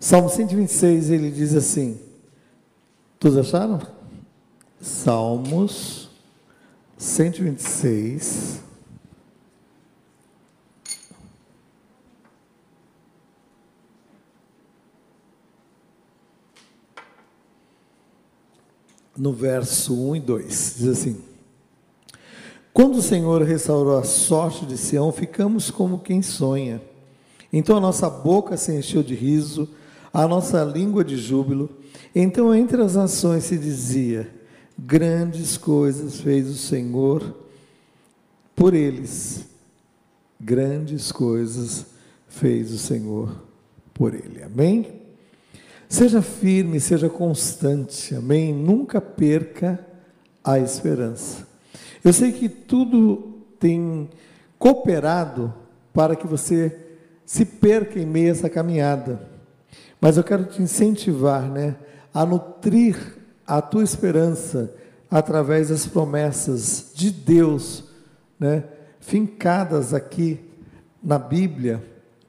Salmo 126, ele diz assim: Todos acharam? Salmos 126. No verso 1 e 2, diz assim: Quando o Senhor restaurou a sorte de Sião, ficamos como quem sonha. Então a nossa boca se encheu de riso, a nossa língua de júbilo. Então entre as nações se dizia: Grandes coisas fez o Senhor por eles. Grandes coisas fez o Senhor por ele. Amém? Seja firme, seja constante. Amém? Nunca perca a esperança. Eu sei que tudo tem cooperado para que você se perca em meio a essa caminhada. Mas eu quero te incentivar, né, a nutrir a tua esperança através das promessas de Deus, né, fincadas aqui na Bíblia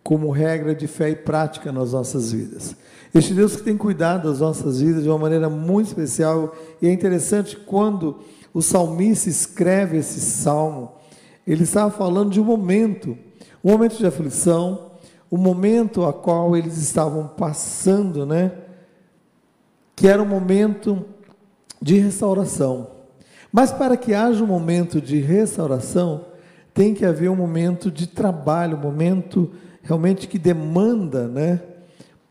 como regra de fé e prática nas nossas vidas. Este Deus que tem cuidado das nossas vidas de uma maneira muito especial e é interessante quando o salmista escreve esse salmo, ele estava falando de um momento, um momento de aflição, o momento a qual eles estavam passando, né? Que era um momento de restauração. Mas para que haja um momento de restauração, tem que haver um momento de trabalho, um momento realmente que demanda, né?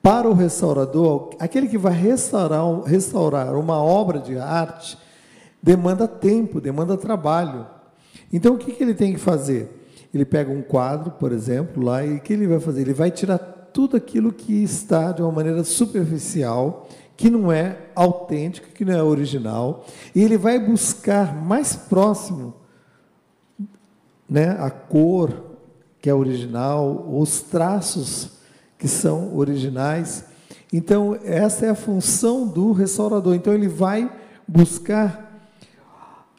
Para o restaurador, aquele que vai restaurar, restaurar uma obra de arte, demanda tempo, demanda trabalho. Então, o que, que ele tem que fazer? Ele pega um quadro, por exemplo, lá, e o que ele vai fazer? Ele vai tirar tudo aquilo que está de uma maneira superficial, que não é autêntico, que não é original, e ele vai buscar mais próximo né, a cor que é original, os traços que são originais. Então, essa é a função do restaurador. Então, ele vai buscar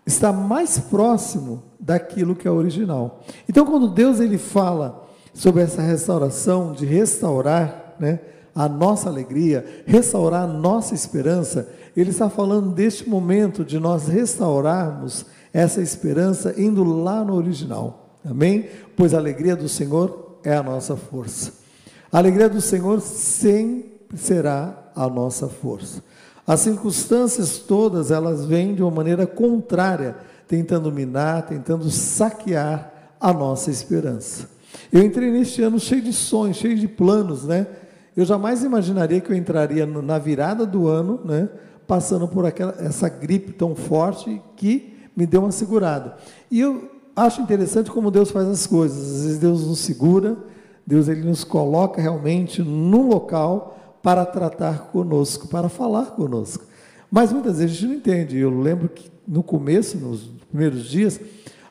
estar mais próximo daquilo que é original. Então, quando Deus ele fala sobre essa restauração, de restaurar né, a nossa alegria, restaurar a nossa esperança, ele está falando deste momento de nós restaurarmos essa esperança indo lá no original. Amém? Pois a alegria do Senhor é a nossa força. A alegria do Senhor sempre será a nossa força. As circunstâncias todas, elas vêm de uma maneira contrária tentando minar, tentando saquear a nossa esperança. Eu entrei neste ano cheio de sonhos, cheio de planos, né? Eu jamais imaginaria que eu entraria na virada do ano, né? Passando por aquela, essa gripe tão forte que me deu uma segurada. E eu acho interessante como Deus faz as coisas. Às vezes Deus nos segura, Deus ele nos coloca realmente num local para tratar conosco, para falar conosco. Mas muitas vezes a gente não entende. Eu lembro que no começo, nos primeiros dias,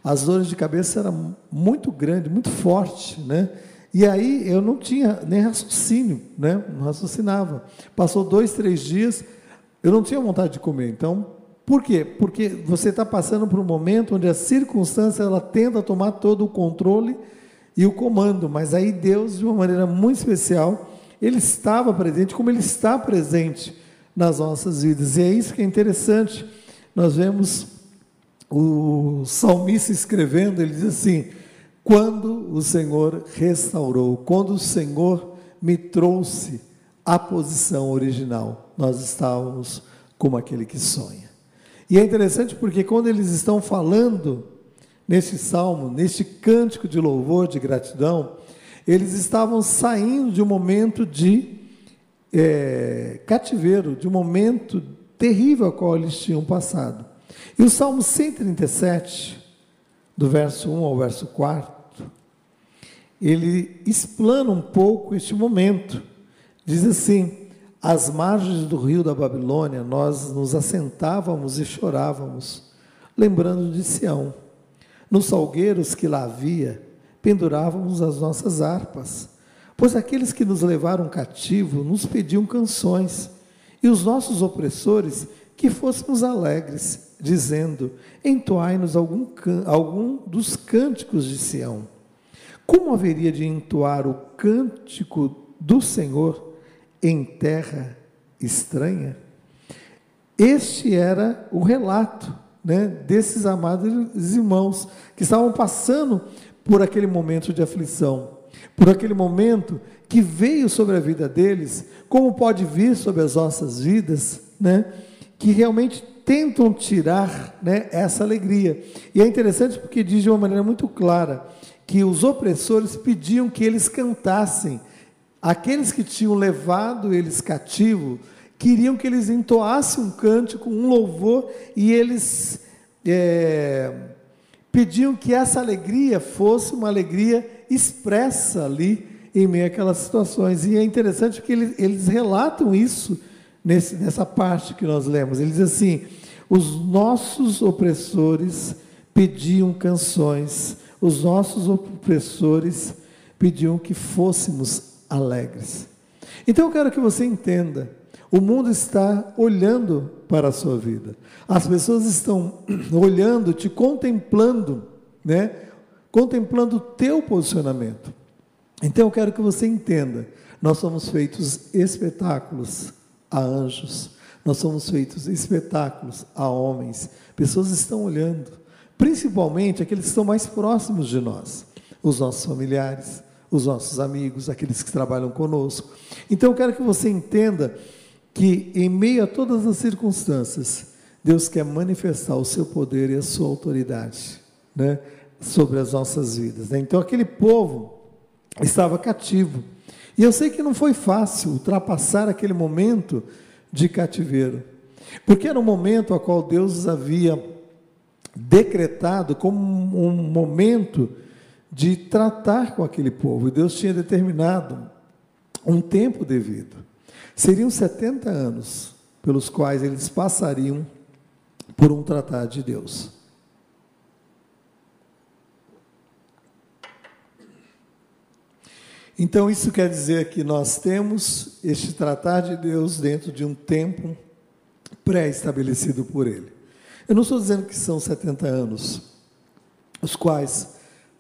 as dores de cabeça eram muito grandes, muito fortes, né? E aí eu não tinha nem raciocínio, né? Não raciocinava. Passou dois, três dias, eu não tinha vontade de comer. Então, por quê? Porque você está passando por um momento onde a circunstância ela tenta tomar todo o controle e o comando, mas aí Deus, de uma maneira muito especial, ele estava presente, como ele está presente nas nossas vidas. E é isso que é interessante. Nós vemos o salmista escrevendo, ele diz assim: quando o Senhor restaurou, quando o Senhor me trouxe à posição original, nós estávamos como aquele que sonha. E é interessante porque quando eles estão falando neste salmo, neste cântico de louvor, de gratidão, eles estavam saindo de um momento de é, cativeiro, de um momento terrível a qual eles tinham passado. E o Salmo 137, do verso 1 ao verso 4, ele explana um pouco este momento. Diz assim: Às margens do rio da Babilônia, nós nos assentávamos e chorávamos, lembrando de Sião. Nos salgueiros que lá havia, pendurávamos as nossas harpas, pois aqueles que nos levaram cativo nos pediam canções, e os nossos opressores que fôssemos alegres dizendo: Entoai-nos algum, algum dos cânticos de Sião. Como haveria de entoar o cântico do Senhor em terra estranha? Este era o relato né, desses amados irmãos que estavam passando por aquele momento de aflição, por aquele momento que veio sobre a vida deles, como pode vir sobre as nossas vidas, né, que realmente tentam tirar né, essa alegria. E é interessante porque diz de uma maneira muito clara que os opressores pediam que eles cantassem. Aqueles que tinham levado eles cativo queriam que eles entoassem um cântico, um louvor, e eles é, pediam que essa alegria fosse uma alegria expressa ali em meio àquelas situações. E é interessante porque eles, eles relatam isso nesse, nessa parte que nós lemos. Ele diz assim: os nossos opressores pediam canções, os nossos opressores pediam que fôssemos alegres. Então eu quero que você entenda: o mundo está olhando para a sua vida, as pessoas estão olhando, te contemplando, né? Contemplando o teu posicionamento. Então eu quero que você entenda: nós somos feitos espetáculos a anjos, nós somos feitos espetáculos a homens. Pessoas estão olhando, principalmente aqueles que estão mais próximos de nós, os nossos familiares, os nossos amigos, aqueles que trabalham conosco. Então eu quero que você entenda que em meio a todas as circunstâncias, Deus quer manifestar o seu poder e a sua autoridade, né, sobre as nossas vidas. Né? Então aquele povo estava cativo. E eu sei que não foi fácil ultrapassar aquele momento de cativeiro, porque era um momento a qual Deus havia decretado como um momento de tratar com aquele povo, e Deus tinha determinado um tempo devido. Seriam 70 anos pelos quais eles passariam por um tratado de Deus. Então, isso quer dizer que nós temos este tratado de Deus dentro de um tempo pré-estabelecido por Ele. Eu não estou dizendo que são 70 anos, os quais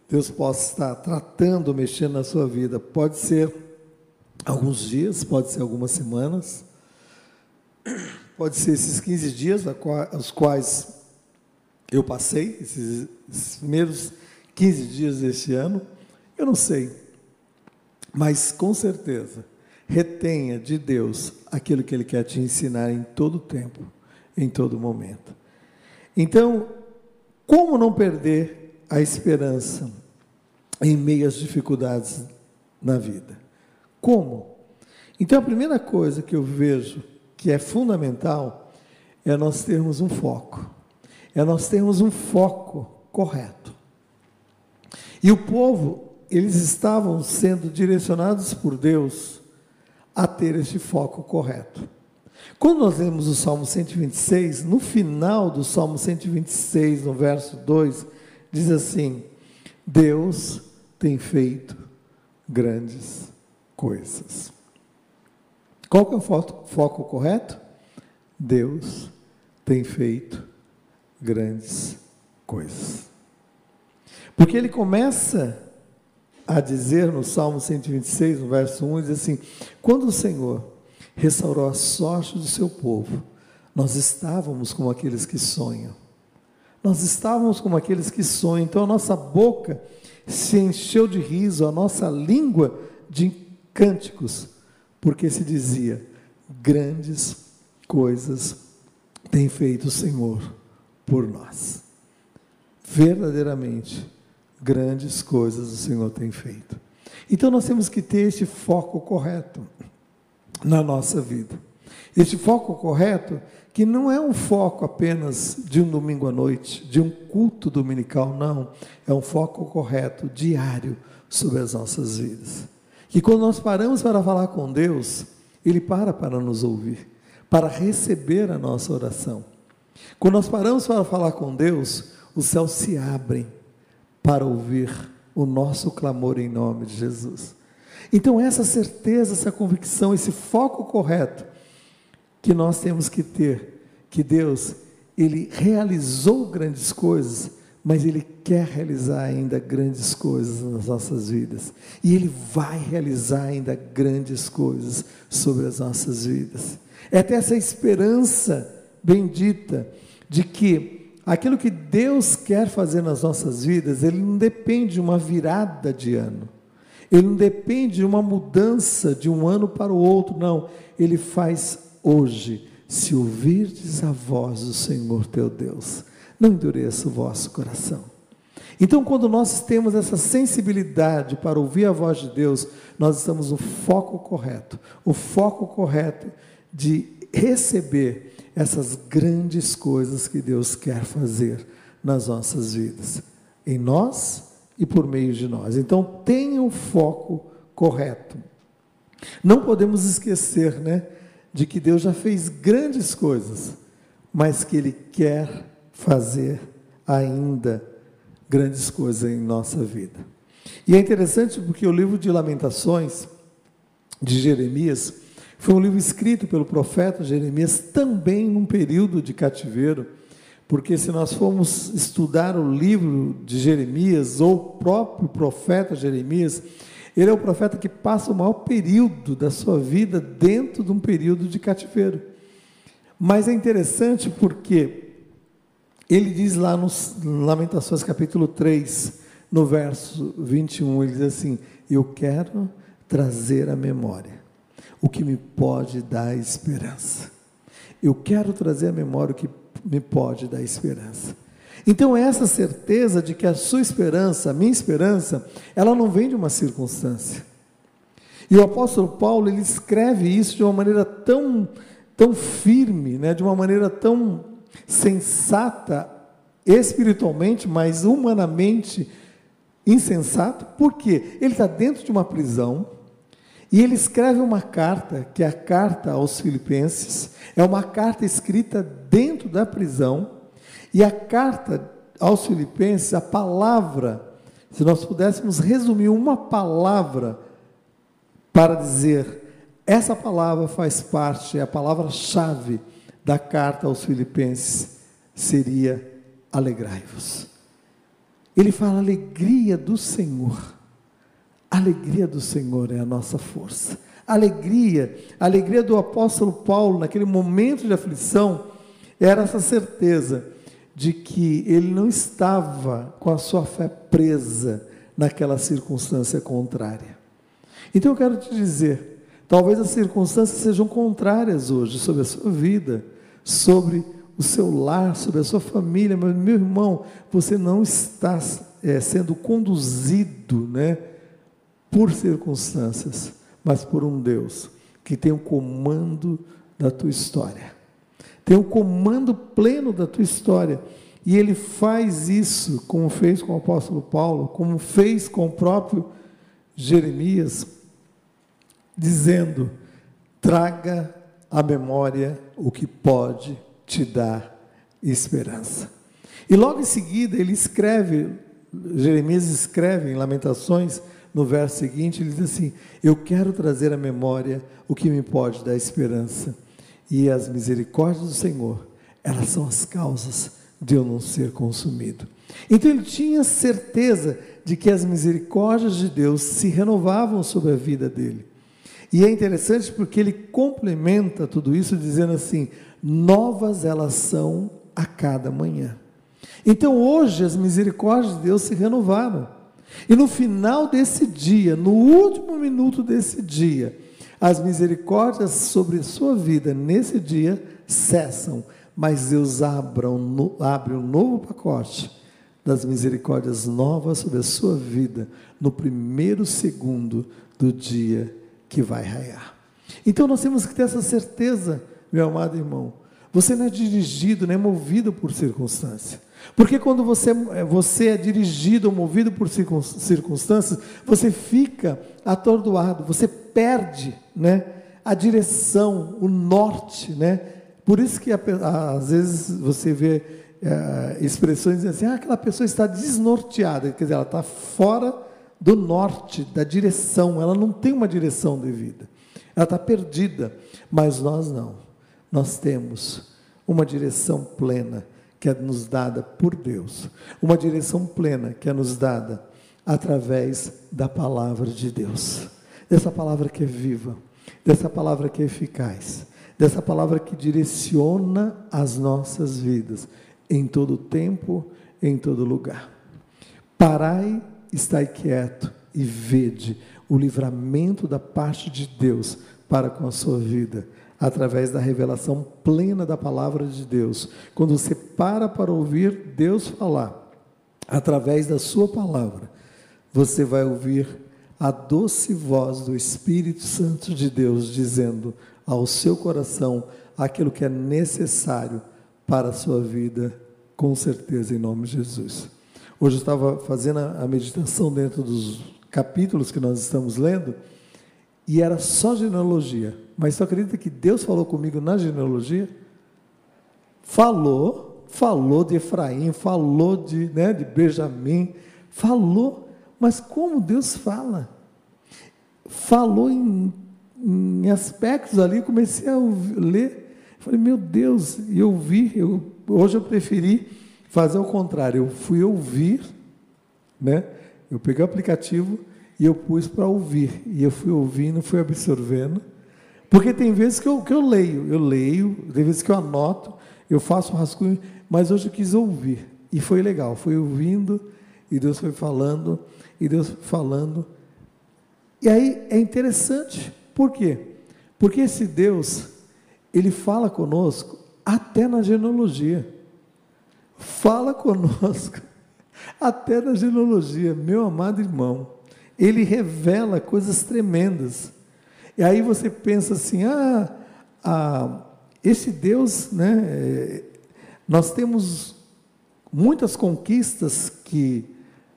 Deus possa estar tratando, mexendo na sua vida. Pode ser alguns dias, pode ser algumas semanas, pode ser esses 15 dias, os quais eu passei, esses, esses primeiros 15 dias deste ano, eu não sei. Mas com certeza, retenha de Deus aquilo que Ele quer te ensinar em todo tempo, em todo momento. Então, como não perder a esperança em meio às dificuldades na vida? Como? Então, a primeira coisa que eu vejo que é fundamental é nós termos um foco, é nós termos um foco correto. E o povo eles estavam sendo direcionados por Deus a ter este foco correto. Quando nós lemos o Salmo 126, no final do Salmo 126, no verso 2, diz assim: Deus tem feito grandes coisas. Qual que é o foco, correto? Deus tem feito grandes coisas. Porque ele começa a dizer no Salmo 126, no verso 1, diz assim: Quando o Senhor restaurou a sorte do seu povo, nós estávamos como aqueles que sonham. Nós estávamos como aqueles que sonham. Então a nossa boca se encheu de riso, a nossa língua de cânticos, porque se dizia: grandes coisas tem feito o Senhor por nós. Verdadeiramente grandes coisas o Senhor tem feito. Então nós temos que ter este foco correto na nossa vida. Este foco correto, que não é um foco apenas de um domingo à noite, de um culto dominical, não. É um foco correto, diário, sobre as nossas vidas. Que quando nós paramos para falar com Deus, Ele para para nos ouvir, para receber a nossa oração. Quando nós paramos para falar com Deus, os céus se abrem para ouvir o nosso clamor em nome de Jesus. Então, essa certeza, essa convicção, esse foco correto que nós temos que ter, que Deus, Ele realizou grandes coisas, mas Ele quer realizar ainda grandes coisas nas nossas vidas. E Ele vai realizar ainda grandes coisas sobre as nossas vidas. É ter essa esperança bendita de que aquilo que Deus quer fazer nas nossas vidas, Ele não depende de uma virada de ano. Ele não depende de uma mudança de um ano para o outro, não. Ele faz hoje, se ouvirdes a voz do Senhor teu Deus não endureça o vosso coração. Então, quando nós temos essa sensibilidade para ouvir a voz de Deus, nós estamos no foco correto o foco correto de receber essas grandes coisas que Deus quer fazer nas nossas vidas, em nós e por meio de nós. Então, tenha o foco correto. Não podemos esquecer, né, de que Deus já fez grandes coisas, mas que Ele quer fazer ainda grandes coisas em nossa vida. E é interessante porque o livro de Lamentações de Jeremias foi um livro escrito pelo profeta Jeremias também num período de cativeiro, porque se nós formos estudar o livro de Jeremias ou o próprio profeta Jeremias, ele é o profeta que passa o maior período da sua vida dentro de um período de cativeiro. Mas é interessante porque ele diz lá no Lamentações capítulo 3, no verso 21, ele diz assim: Eu quero trazer à memória o que me pode dar esperança. Eu quero trazer à memória o que me pode dar esperança. Então, essa certeza de que a sua esperança, a minha esperança, ela não vem de uma circunstância. E o apóstolo Paulo, ele escreve isso de uma maneira tão, tão firme, né, de uma maneira tão sensata espiritualmente, mas humanamente insensato. Por quê? Ele está dentro de uma prisão e ele escreve uma carta, que é a carta aos Filipenses, é uma carta escrita dentro da prisão, e a carta aos Filipenses, a palavra, se nós pudéssemos resumir uma palavra para dizer, essa palavra faz parte, é a palavra-chave da carta aos Filipenses seria alegrai-vos. Ele fala alegria do Senhor. Alegria do Senhor é a nossa força. Alegria, a alegria do apóstolo Paulo naquele momento de aflição era essa certeza de que ele não estava com a sua fé presa naquela circunstância contrária. Então eu quero te dizer, talvez as circunstâncias sejam contrárias hoje sobre a sua vida sobre o seu lar, sobre a sua família, mas meu irmão, você não está é, sendo conduzido, né, por circunstâncias, mas por um Deus que tem o comando da tua história, tem o comando pleno da tua história. E ele faz isso, como fez com o apóstolo Paulo, como fez com o próprio Jeremias, dizendo: traga à memória o que pode te dar esperança. E logo em seguida ele escreve, Jeremias escreve em Lamentações, no verso seguinte, ele diz assim: Eu quero trazer à memória o que me pode dar esperança. E as misericórdias do Senhor, elas são as causas de eu não ser consumido. Então ele tinha certeza de que as misericórdias de Deus se renovavam sobre a vida dele. E é interessante porque ele complementa tudo isso dizendo assim: novas elas são a cada manhã. Então hoje as misericórdias de Deus se renovaram. E no final desse dia, no último minuto desse dia, as misericórdias sobre sua vida nesse dia cessam, mas Deus abram, abre um novo pacote das misericórdias novas sobre a sua vida no primeiro segundo do dia que vai raiar. Então nós temos que ter essa certeza, meu amado irmão. Você não é dirigido, nem é movido por circunstância. Porque quando você, é, você é dirigido ou movido por circunstâncias, você fica atordoado, você perde né, a direção, o norte. Né? Por isso que às vezes você vê é, expressões assim, ah, aquela pessoa está desnorteada, quer dizer, ela está fora do norte, da direção, ela não tem uma direção de vida, ela está perdida, mas nós não, nós temos uma direção plena, que é nos dada por Deus, uma direção plena que é nos dada através da palavra de Deus, dessa palavra que é viva, dessa palavra que é eficaz, dessa palavra que direciona as nossas vidas em todo tempo, em todo lugar. Parai, estai quieto e vede o livramento da parte de Deus para com a sua vida através da revelação plena da palavra de Deus. Quando você para para ouvir Deus falar, através da sua palavra, você vai ouvir a doce voz do Espírito Santo de Deus dizendo ao seu coração aquilo que é necessário para a sua vida, com certeza, em nome de Jesus. Hoje eu estava fazendo a meditação dentro dos capítulos que nós estamos lendo e era só genealogia. Mas você acredita que Deus falou comigo na genealogia? Falou, falou de Efraim, falou de, né, de Benjamim, falou, mas como Deus fala? Falou em, em aspectos ali, comecei a ler, falei, meu Deus, e eu vi, eu, hoje eu preferi fazer o contrário, eu fui ouvir, né? Eu peguei o aplicativo e eu pus para ouvir, e eu fui ouvindo, fui absorvendo, porque tem vezes que eu, que eu leio, eu leio, tem vezes que eu anoto, eu faço um rascunho, mas hoje eu quis ouvir. E foi legal, foi ouvindo, e Deus foi falando, e Deus falando. E aí é interessante, por quê? Porque esse Deus, ele fala conosco até na genealogia. Fala conosco até na genealogia, meu amado irmão. Ele revela coisas tremendas. E aí você pensa assim: ah, ah esse Deus, né? É, nós temos muitas conquistas que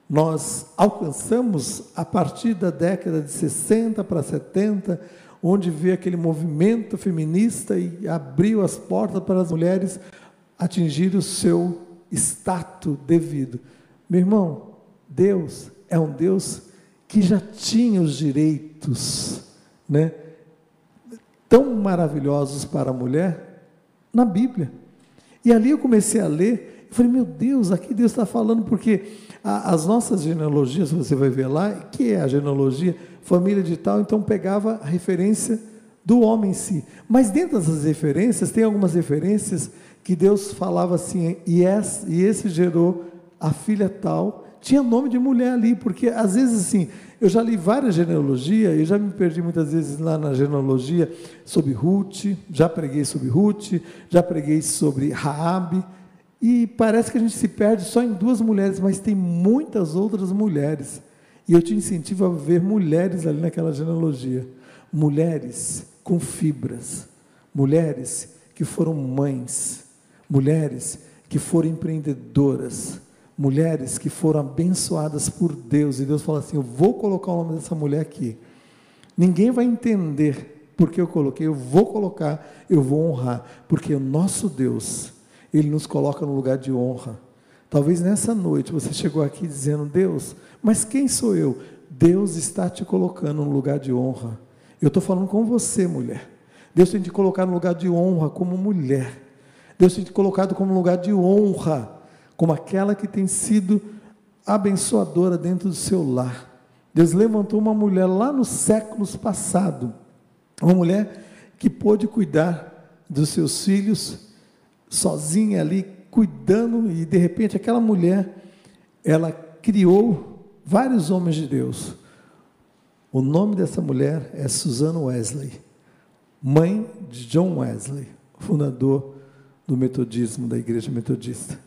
nós alcançamos a partir da década de 60 para 70, onde veio aquele movimento feminista e abriu as portas para as mulheres atingirem o seu status devido. Meu irmão, Deus é um Deus que já tinha os direitos né, tão maravilhosos para a mulher na Bíblia. E ali eu comecei a ler, e falei, meu Deus, aqui Deus está falando, porque a, as nossas genealogias, você vai ver lá, que é a genealogia, família de tal, então pegava a referência do homem em si. Mas dentro dessas referências, tem algumas referências que Deus falava assim, e esse, e esse gerou a filha tal, tinha nome de mulher ali, porque às vezes assim, eu já li várias genealogias, eu já me perdi muitas vezes lá na genealogia sobre Ruth, já preguei sobre Ruth, já preguei sobre Raabe, e parece que a gente se perde só em duas mulheres, mas tem muitas outras mulheres. E eu te incentivo a ver mulheres ali naquela genealogia. Mulheres com fibras, mulheres que foram mães, mulheres que foram empreendedoras, mulheres que foram abençoadas por Deus, e Deus fala assim: Eu vou colocar o nome dessa mulher aqui. Ninguém vai entender porque eu coloquei, eu vou colocar, eu vou honrar, porque o nosso Deus, Ele nos coloca no lugar de honra. Talvez nessa noite você chegou aqui dizendo: Deus, mas quem sou eu? Deus está te colocando no lugar de honra. Eu estou falando com você, mulher. Deus tem te colocado no lugar de honra como mulher. Deus tem te colocado como lugar de honra como aquela que tem sido abençoadora dentro do seu lar. Deus levantou uma mulher lá nos séculos passados, uma mulher que pôde cuidar dos seus filhos sozinha ali, cuidando, e de repente aquela mulher, ela criou vários homens de Deus. O nome dessa mulher é Susana Wesley, mãe de John Wesley, fundador do metodismo, da igreja metodista.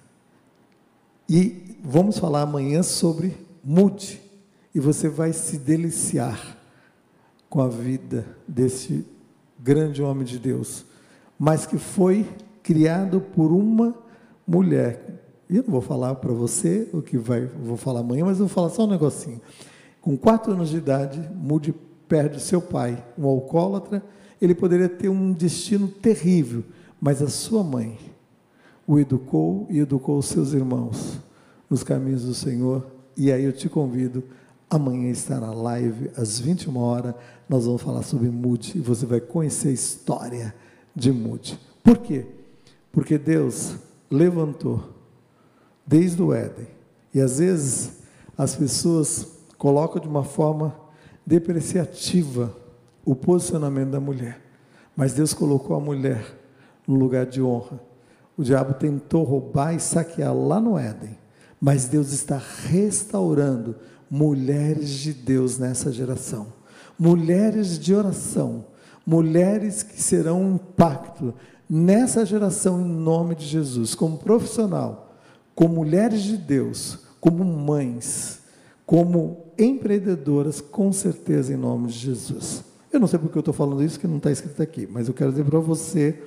E vamos falar amanhã sobre mude. E você vai se deliciar com a vida desse grande homem de Deus, mas que foi criado por uma mulher. Eu não vou falar para você o que vai, vou falar amanhã, mas eu vou falar só um negocinho. Com quatro anos de idade, Mude perde seu pai, um alcoólatra. Ele poderia ter um destino terrível, mas a sua mãe, o educou e educou os seus irmãos nos caminhos do Senhor. E aí eu te convido, amanhã estar na live às 21 horas, nós vamos falar sobre Mude e você vai conhecer a história de Mude. Por quê? Porque Deus levantou desde o Éden. E às vezes as pessoas colocam de uma forma depreciativa o posicionamento da mulher. Mas Deus colocou a mulher no lugar de honra. O diabo tentou roubar e saquear lá no Éden, mas Deus está restaurando mulheres de Deus nessa geração. Mulheres de oração, mulheres que serão um impacto nessa geração em nome de Jesus, como profissional, como mulheres de Deus, como mães, como empreendedoras, com certeza em nome de Jesus. Eu não sei porque eu estou falando isso, que não está escrito aqui, mas eu quero dizer para você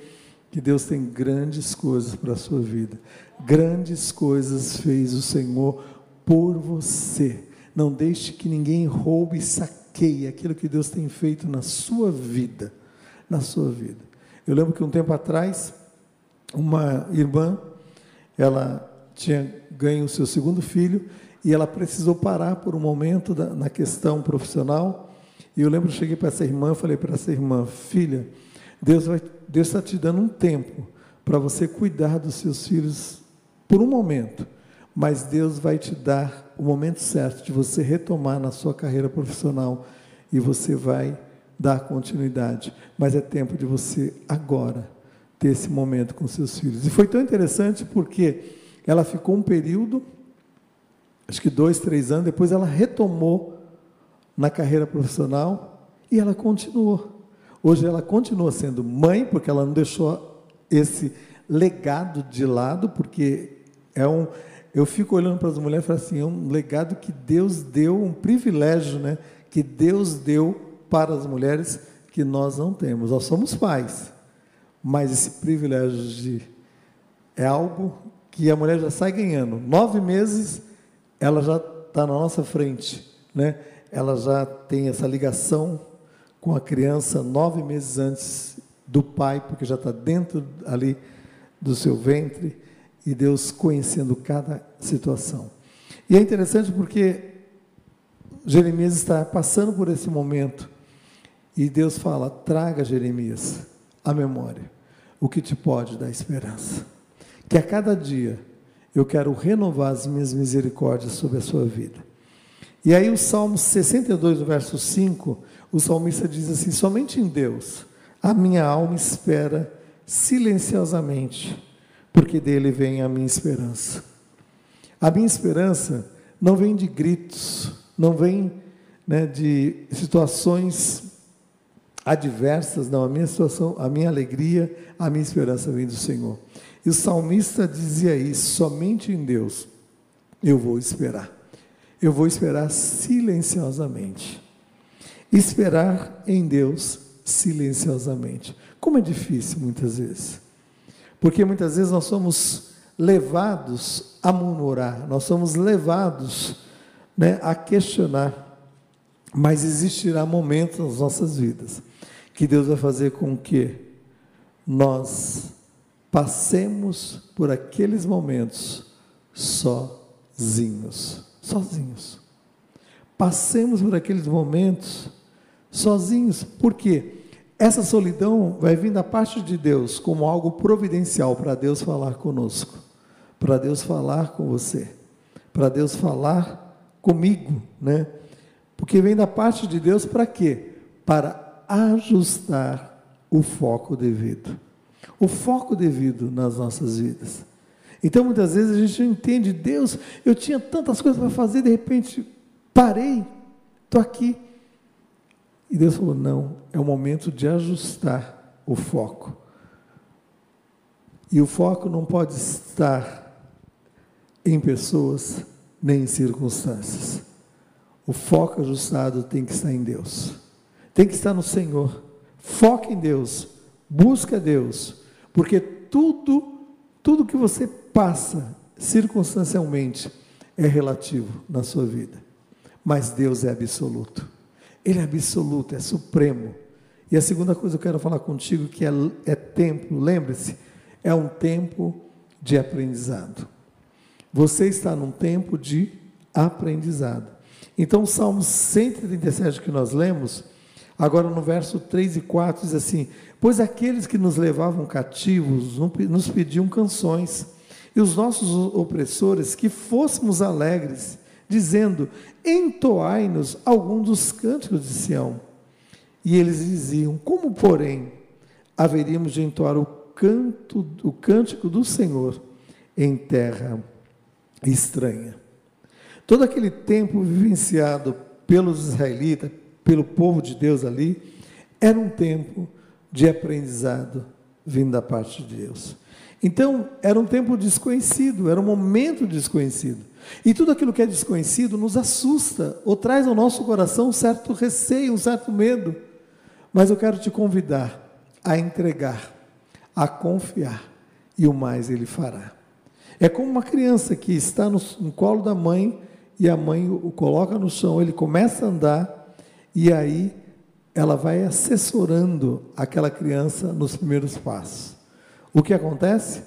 que Deus tem grandes coisas para a sua vida. Grandes coisas fez o Senhor por você. Não deixe que ninguém roube e saqueie aquilo que Deus tem feito na sua vida. Na sua vida. Eu lembro que um tempo atrás, uma irmã, ela tinha ganho o seu segundo filho e ela precisou parar por um momento da, na questão profissional. E eu lembro eu cheguei para essa irmã, falei para essa irmã, filha, Deus vai, Deus está te dando um tempo para você cuidar dos seus filhos por um momento, mas Deus vai te dar o momento certo de você retomar na sua carreira profissional e você vai dar continuidade, mas é tempo de você agora ter esse momento com seus filhos. E foi tão interessante porque ela ficou um período, acho que dois, três anos, depois ela retomou na carreira profissional e ela continuou. Hoje ela continua sendo mãe, porque ela não deixou esse legado de lado, porque é um. Eu fico olhando para as mulheres e falo assim: é um legado que Deus deu, um privilégio, né? Que Deus deu para as mulheres que nós não temos. Nós somos pais, mas esse privilégio de é algo que a mulher já sai ganhando. Nove meses, ela já está na nossa frente, né? Ela já tem essa ligação com a criança nove meses antes do pai, porque já está dentro ali do seu ventre, e Deus conhecendo cada situação. E é interessante porque Jeremias está passando por esse momento e Deus fala: traga, Jeremias, a memória, o que te pode dar esperança. Que a cada dia eu quero renovar as minhas misericórdias sobre a sua vida. E aí, o Salmo 62, verso 5, o salmista diz assim: Somente em Deus a minha alma espera silenciosamente, porque dele vem a minha esperança. A minha esperança não vem de gritos, não vem né, de situações adversas, não, a minha situação, a minha alegria, a minha esperança vem do Senhor. E o salmista dizia isso: somente em Deus eu vou esperar. Eu vou esperar silenciosamente. Esperar em Deus silenciosamente. Como é difícil muitas vezes. Porque muitas vezes nós somos levados a murmurar, nós somos levados né, a questionar. Mas existirá momentos nas nossas vidas que Deus vai fazer com que nós passemos por aqueles momentos sozinhos. Sozinhos. Passemos por aqueles momentos sozinhos. Por quê? Essa solidão vai vir da parte de Deus como algo providencial para Deus falar conosco, para Deus falar com você, para Deus falar comigo, né? Porque vem da parte de Deus para quê? Para ajustar o foco devido. O foco devido nas nossas vidas. Então, muitas vezes a gente não entende, Deus, eu tinha tantas coisas para fazer, de repente parei, estou aqui. E Deus falou: não, é o momento de ajustar o foco. E o foco não pode estar em pessoas nem em circunstâncias. O foco ajustado tem que estar em Deus tem que estar no Senhor. Foque em Deus, busca Deus, porque tudo, tudo que você passa circunstancialmente é relativo na sua vida. Mas Deus é absoluto. Ele é absoluto, é supremo. E a segunda coisa que eu quero falar contigo que é, é tempo, lembre-se, é um tempo de aprendizado. Você está num tempo de aprendizado. Então, o Salmo 137 que nós lemos, Agora, no verso 3 e 4, diz assim: Pois aqueles que nos levavam cativos nos pediam canções, e os nossos opressores que fôssemos alegres, dizendo: Entoai-nos algum dos cânticos de Sião. E eles diziam: Como, porém, haveríamos de entoar o canto, o cântico do Senhor em terra estranha? Todo aquele tempo vivenciado pelos israelitas, pelo povo de Deus ali, era um tempo de aprendizado vindo da parte de Deus. Então, era um tempo desconhecido, era um momento desconhecido. E tudo aquilo que é desconhecido nos assusta ou traz ao nosso coração um certo receio, um certo medo. Mas eu quero te convidar a entregar, a confiar, e o mais ele fará. É como uma criança que está no, no colo da mãe e a mãe o coloca no chão, ele começa a andar e aí ela vai assessorando aquela criança nos primeiros passos. O que acontece?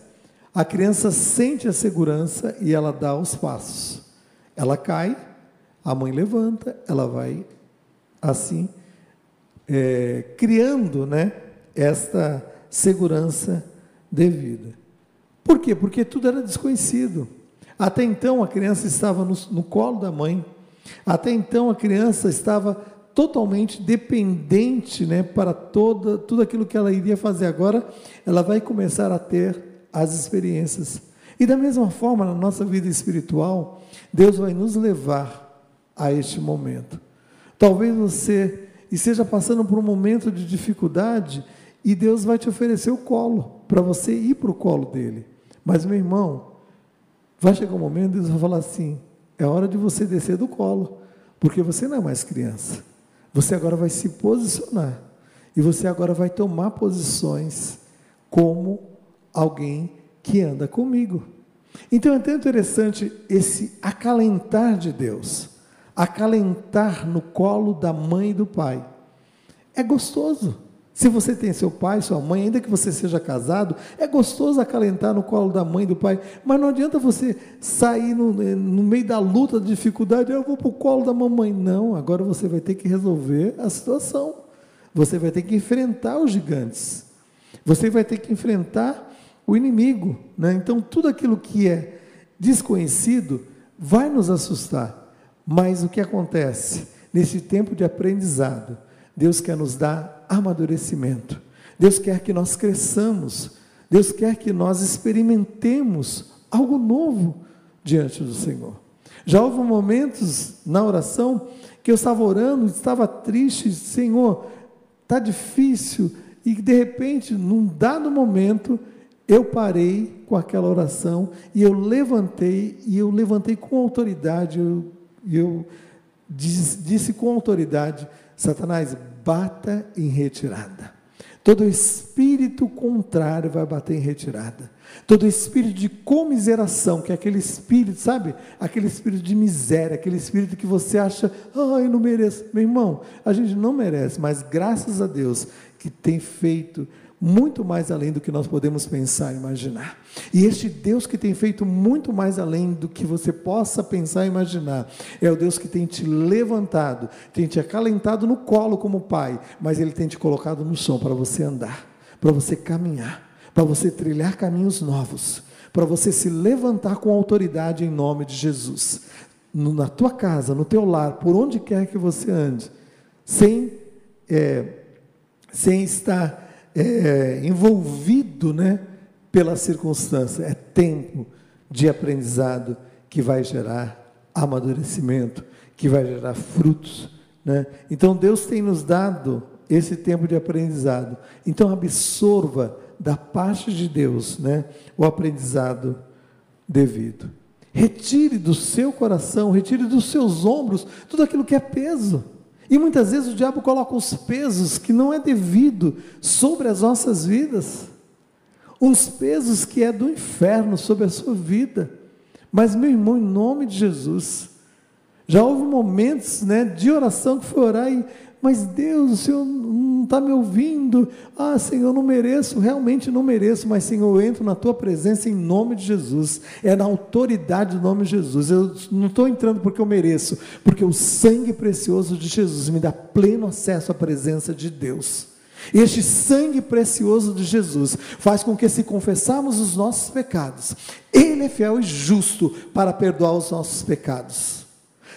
A criança sente a segurança e ela dá os passos. Ela cai, a mãe levanta, ela vai assim é, criando, né, esta segurança devida. Por quê? Porque tudo era desconhecido. Até então a criança estava no, no colo da mãe. Até então a criança estava totalmente dependente né, para toda, tudo aquilo que ela iria fazer agora, ela vai começar a ter as experiências. E da mesma forma, na nossa vida espiritual, Deus vai nos levar a este momento. Talvez você esteja passando por um momento de dificuldade e Deus vai te oferecer o colo, para você ir para o colo dele. Mas, meu irmão, vai chegar um momento, Deus vai falar assim: é hora de você descer do colo, porque você não é mais criança. Você agora vai se posicionar. E você agora vai tomar posições como alguém que anda comigo. Então é tão interessante esse acalentar de Deus. Acalentar no colo da mãe e do pai. É gostoso. Se você tem seu pai, sua mãe, ainda que você seja casado, é gostoso acalentar no colo da mãe e do pai, mas não adianta você sair no, no meio da luta, da dificuldade, eu vou para o colo da mamãe. Não, agora você vai ter que resolver a situação. Você vai ter que enfrentar os gigantes. Você vai ter que enfrentar o inimigo. Né? Então, tudo aquilo que é desconhecido vai nos assustar. Mas o que acontece nesse tempo de aprendizado? Deus quer nos dar amadurecimento. Deus quer que nós cresçamos. Deus quer que nós experimentemos algo novo diante do Senhor. Já houve momentos na oração que eu estava orando, estava triste, Senhor, está difícil, e de repente, num dado momento, eu parei com aquela oração e eu levantei, e eu levantei com autoridade, eu, eu disse, disse com autoridade: Satanás, bata em retirada. Todo espírito contrário vai bater em retirada. Todo espírito de comiseração, que é aquele espírito, sabe? Aquele espírito de miséria, aquele espírito que você acha, ah, eu não mereço. Meu irmão, a gente não merece, mas graças a Deus que tem feito muito mais além do que nós podemos pensar e imaginar. E este Deus que tem feito muito mais além do que você possa pensar e imaginar, é o Deus que tem te levantado, tem te acalentado no colo como pai, mas ele tem te colocado no chão para você andar, para você caminhar, para você trilhar caminhos novos, para você se levantar com autoridade em nome de Jesus. No, na tua casa, no teu lar, por onde quer que você ande, sem, é, sem estar é, envolvido né, pela circunstância. É tempo de aprendizado que vai gerar amadurecimento, que vai gerar frutos. Né? Então Deus tem nos dado esse tempo de aprendizado. Então absorva da parte de Deus né, o aprendizado devido. Retire do seu coração, retire dos seus ombros tudo aquilo que é peso. E muitas vezes o diabo coloca os pesos que não é devido sobre as nossas vidas, uns pesos que é do inferno sobre a sua vida. Mas, meu irmão, em nome de Jesus, já houve momentos né, de oração que foi orar e mas Deus, o Senhor está me ouvindo. Ah, Senhor, não mereço, realmente não mereço, mas Senhor, eu entro na tua presença em nome de Jesus. É na autoridade do nome de Jesus. Eu não estou entrando porque eu mereço, porque o sangue precioso de Jesus me dá pleno acesso à presença de Deus. Este sangue precioso de Jesus faz com que, se confessarmos os nossos pecados, Ele é fiel e justo para perdoar os nossos pecados.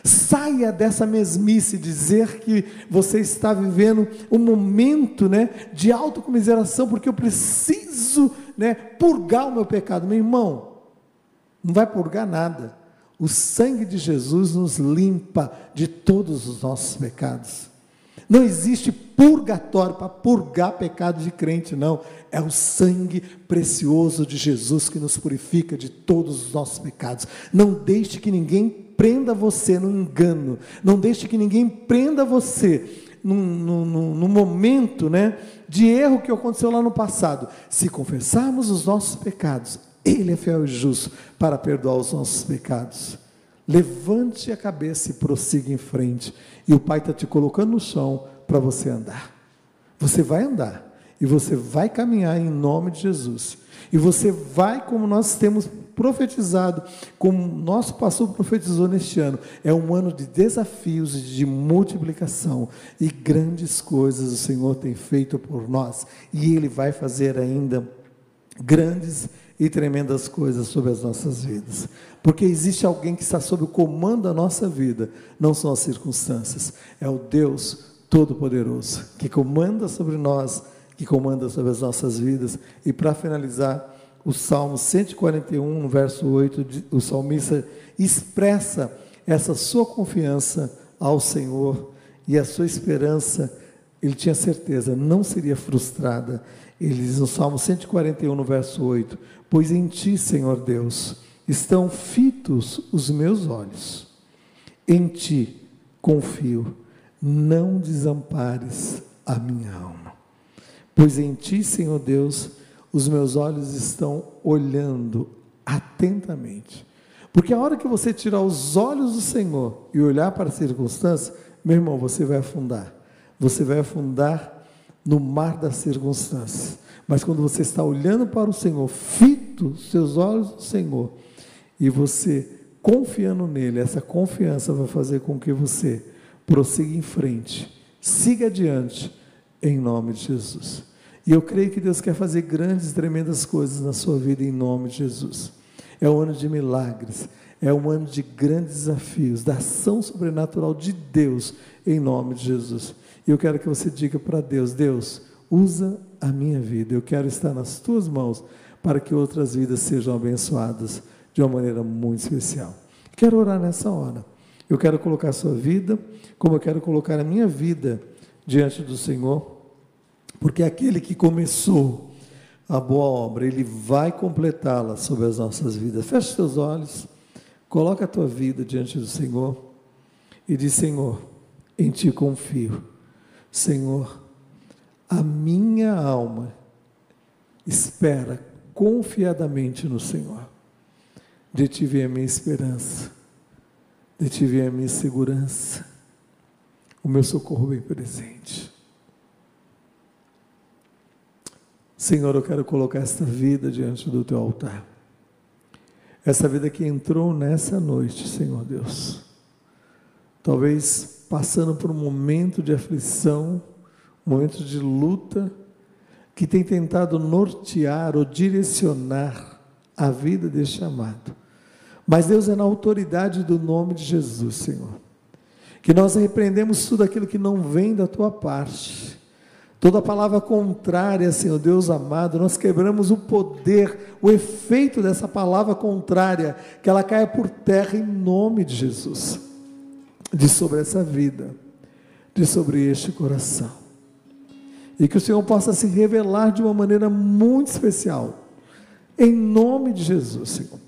Saia dessa mesmice, dizer que você está vivendo um momento né, de autocomiseração, porque eu preciso né, purgar o meu pecado. Meu irmão, não vai purgar nada. O sangue de Jesus nos limpa de todos os nossos pecados. Não existe purgatório para purgar pecado de crente, não. É o sangue precioso de Jesus que nos purifica de todos os nossos pecados. Não deixe que ninguém prenda você no engano. Não deixe que ninguém prenda você num, momento né, de erro que aconteceu lá no passado. Se confessarmos os nossos pecados, Ele é fiel e justo para perdoar os nossos pecados. Levante a cabeça e prossiga em frente. E o Pai está te colocando no chão para você andar. Você vai andar. E você vai caminhar em nome de Jesus. E você vai, como nós temos profetizado, como nosso pastor profetizou neste ano, é um ano de desafios e de multiplicação. E grandes coisas o Senhor tem feito por nós. E Ele vai fazer ainda grandes e tremendas coisas sobre as nossas vidas. Porque existe alguém que está sob o comando da nossa vida, não são as circunstâncias, é o Deus Todo-Poderoso, que comanda sobre nós, que comanda sobre as nossas vidas. E para finalizar, o Salmo 141, no verso 8, o salmista expressa essa sua confiança ao Senhor e a sua esperança, ele tinha certeza, não seria frustrada. Ele diz no Salmo 141, no verso 8: Pois em ti, Senhor Deus, estão fitos os meus olhos, em ti confio, não desampares a minha alma. Pois em ti, Senhor Deus, os meus olhos estão olhando atentamente. Porque a hora que você tirar os olhos do Senhor e olhar para a circunstância, meu irmão, você vai afundar. Você vai afundar no mar das circunstâncias. Mas quando você está olhando para o Senhor, fito seus olhos no Senhor, e você confiando nele, essa confiança vai fazer com que você prossiga em frente, siga adiante, em nome de Jesus. E eu creio que Deus quer fazer grandes, tremendas coisas na sua vida em nome de Jesus. É um ano de milagres, é um ano de grandes desafios, da ação sobrenatural de Deus em nome de Jesus. E eu quero que você diga para Deus: Deus, usa a minha vida, eu quero estar nas tuas mãos para que outras vidas sejam abençoadas de uma maneira muito especial. Quero orar nessa hora. Eu quero colocar a sua vida, como eu quero colocar a minha vida diante do Senhor porque aquele que começou a boa obra, ele vai completá-la sobre as nossas vidas. Feche os teus olhos, coloca a tua vida diante do Senhor e diz: Senhor, em ti confio. Senhor, a minha alma espera confiadamente no Senhor. De ti vem a minha esperança, de ti vem a minha segurança, o meu socorro bem presente. Senhor, eu quero colocar esta vida diante do teu altar. Essa vida que entrou nessa noite, Senhor Deus. Talvez passando por um momento de aflição, um momento de luta, que tem tentado nortear ou direcionar a vida deste amado. Mas Deus é na autoridade do nome de Jesus, Senhor. Que nós repreendemos tudo aquilo que não vem da tua parte Toda palavra contrária, Senhor Deus amado, nós quebramos o poder, o efeito dessa palavra contrária, que ela caia por terra em nome de Jesus, de sobre essa vida, de sobre este coração. E que o Senhor possa se revelar de uma maneira muito especial, em nome de Jesus, Senhor.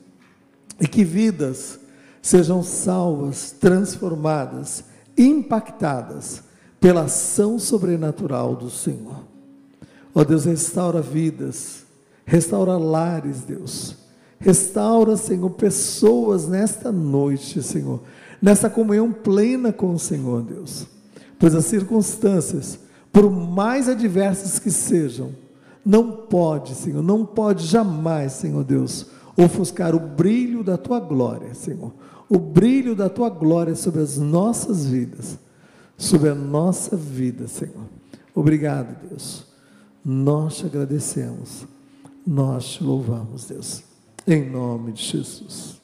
E que vidas sejam salvas, transformadas, impactadas pela ação sobrenatural do Senhor. Ó oh, Deus, restaura vidas, restaura lares, Deus. Restaura, Senhor, pessoas nesta noite, Senhor, nessa comunhão plena com o Senhor, Deus. Pois as circunstâncias, por mais adversas que sejam, não pode, Senhor, não pode jamais, Senhor Deus, ofuscar o brilho da tua glória, Senhor. O brilho da tua glória sobre as nossas vidas sobre a nossa vida, Senhor. Obrigado, Deus. Nós te agradecemos. Nós te louvamos, Deus. Em nome de Jesus.